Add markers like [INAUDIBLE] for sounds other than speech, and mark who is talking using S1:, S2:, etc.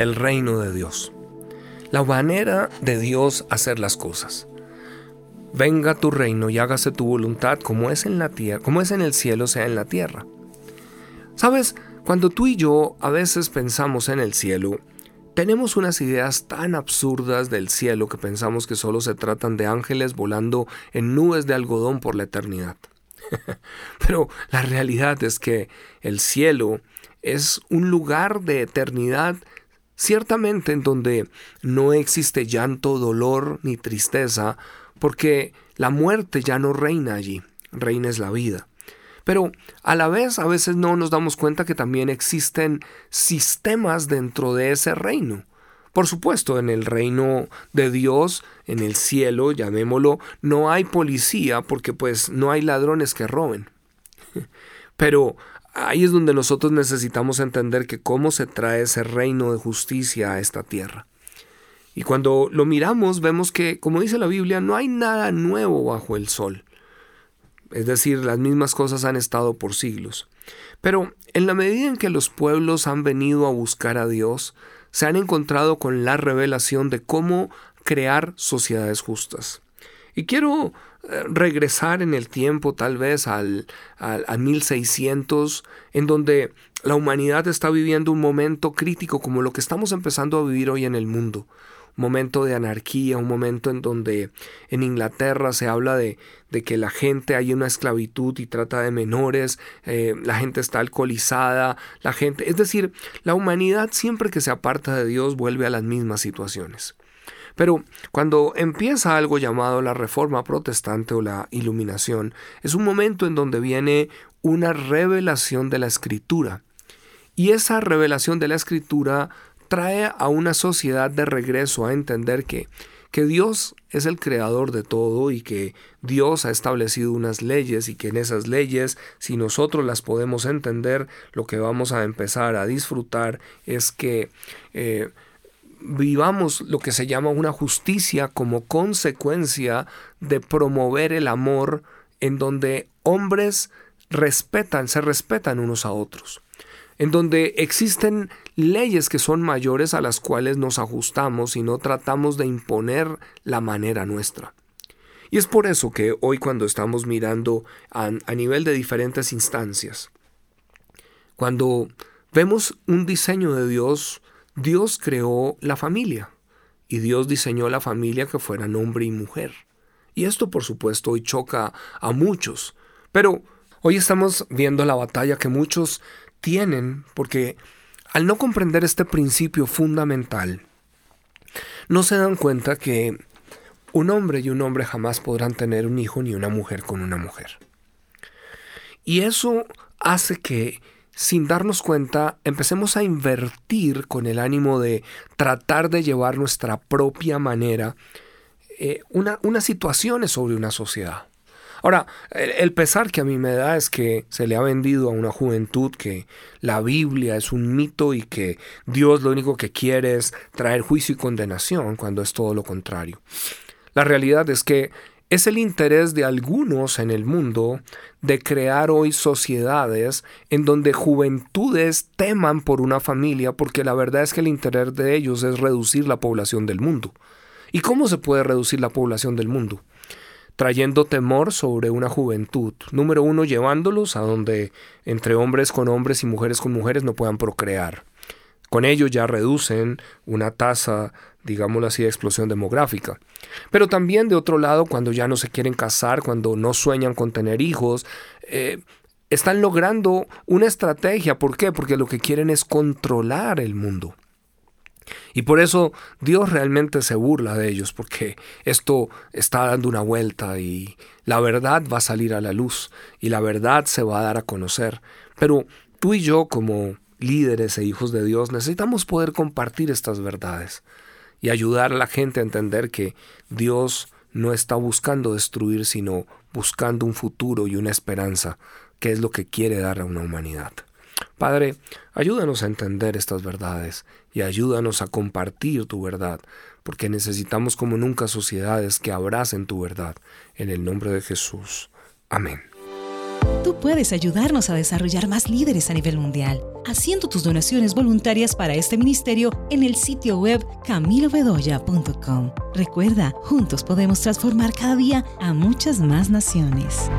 S1: el reino de Dios. La manera de Dios hacer las cosas. Venga tu reino y hágase tu voluntad como es en la tierra, como es en el cielo, sea en la tierra. Sabes, cuando tú y yo a veces pensamos en el cielo, tenemos unas ideas tan absurdas del cielo que pensamos que solo se tratan de ángeles volando en nubes de algodón por la eternidad. [LAUGHS] Pero la realidad es que el cielo es un lugar de eternidad ciertamente en donde no existe llanto, dolor ni tristeza, porque la muerte ya no reina allí, reina es la vida. Pero a la vez a veces no nos damos cuenta que también existen sistemas dentro de ese reino. Por supuesto, en el reino de Dios, en el cielo, llamémoslo, no hay policía porque pues no hay ladrones que roben. [LAUGHS] Pero ahí es donde nosotros necesitamos entender que cómo se trae ese reino de justicia a esta tierra. Y cuando lo miramos vemos que, como dice la Biblia, no hay nada nuevo bajo el sol. Es decir, las mismas cosas han estado por siglos. Pero en la medida en que los pueblos han venido a buscar a Dios, se han encontrado con la revelación de cómo crear sociedades justas. Y quiero eh, regresar en el tiempo tal vez al, al, al 1600, en donde la humanidad está viviendo un momento crítico como lo que estamos empezando a vivir hoy en el mundo momento de anarquía, un momento en donde en Inglaterra se habla de, de que la gente hay una esclavitud y trata de menores, eh, la gente está alcoholizada, la gente, es decir, la humanidad siempre que se aparta de Dios vuelve a las mismas situaciones. Pero cuando empieza algo llamado la reforma protestante o la iluminación, es un momento en donde viene una revelación de la escritura. Y esa revelación de la escritura trae a una sociedad de regreso a entender que, que Dios es el creador de todo y que Dios ha establecido unas leyes y que en esas leyes, si nosotros las podemos entender, lo que vamos a empezar a disfrutar es que eh, vivamos lo que se llama una justicia como consecuencia de promover el amor en donde hombres respetan, se respetan unos a otros en donde existen leyes que son mayores a las cuales nos ajustamos y no tratamos de imponer la manera nuestra. Y es por eso que hoy cuando estamos mirando a, nivel de diferentes instancias, cuando vemos un diseño de Dios, Dios creó la familia y Dios diseñó la familia que fuera hombre y mujer. Y esto por supuesto hoy choca a muchos, pero hoy estamos viendo la batalla que muchos tienen, porque al no comprender este principio fundamental, no se dan cuenta que un hombre y un hombre jamás podrán tener un hijo ni una mujer con una mujer. Y eso hace que, sin darnos cuenta, empecemos a invertir con el ánimo de tratar de llevar nuestra propia manera eh, una, unas situaciones sobre una sociedad. Ahora, el, pesar que a mí me da es que se le ha vendido a una juventud que la Biblia es un mito y que Dios lo único que quiere es traer juicio y condenación cuando es todo lo contrario. La realidad es que es el interés de algunos en el mundo de crear hoy sociedades en donde juventudes teman por una familia porque la verdad es que el interés de ellos es reducir la población del mundo. ¿Y cómo se puede reducir la población del mundo? trayendo temor sobre una juventud. Número uno, llevándolos a donde entre hombres con hombres y mujeres con mujeres no puedan procrear. Con ello ya reducen una tasa, digámoslo así, de explosión demográfica. Pero también de otro lado, cuando ya no se quieren casar, cuando no sueñan con tener hijos, eh, están logrando una estrategia. ¿Por qué? Porque lo que quieren es controlar el mundo. Y por eso Dios realmente se burla de ellos, porque esto está dando una vuelta y la verdad va a salir a la luz y la verdad se va a dar a conocer. Pero tú y yo como líderes e hijos de Dios necesitamos poder compartir estas verdades y ayudar a la gente a entender que Dios no está buscando destruir, sino buscando un futuro y una esperanza, que es lo que quiere dar a una humanidad. Padre, ayúdanos a entender estas verdades y ayúdanos a compartir tu verdad, porque necesitamos como nunca sociedades que abracen tu verdad. En el nombre de Jesús. Amén.
S2: Tú puedes ayudarnos a desarrollar más líderes a nivel mundial, haciendo tus donaciones voluntarias para este ministerio en el sitio web camilobedoya.com. Recuerda, juntos podemos transformar cada día a muchas más naciones.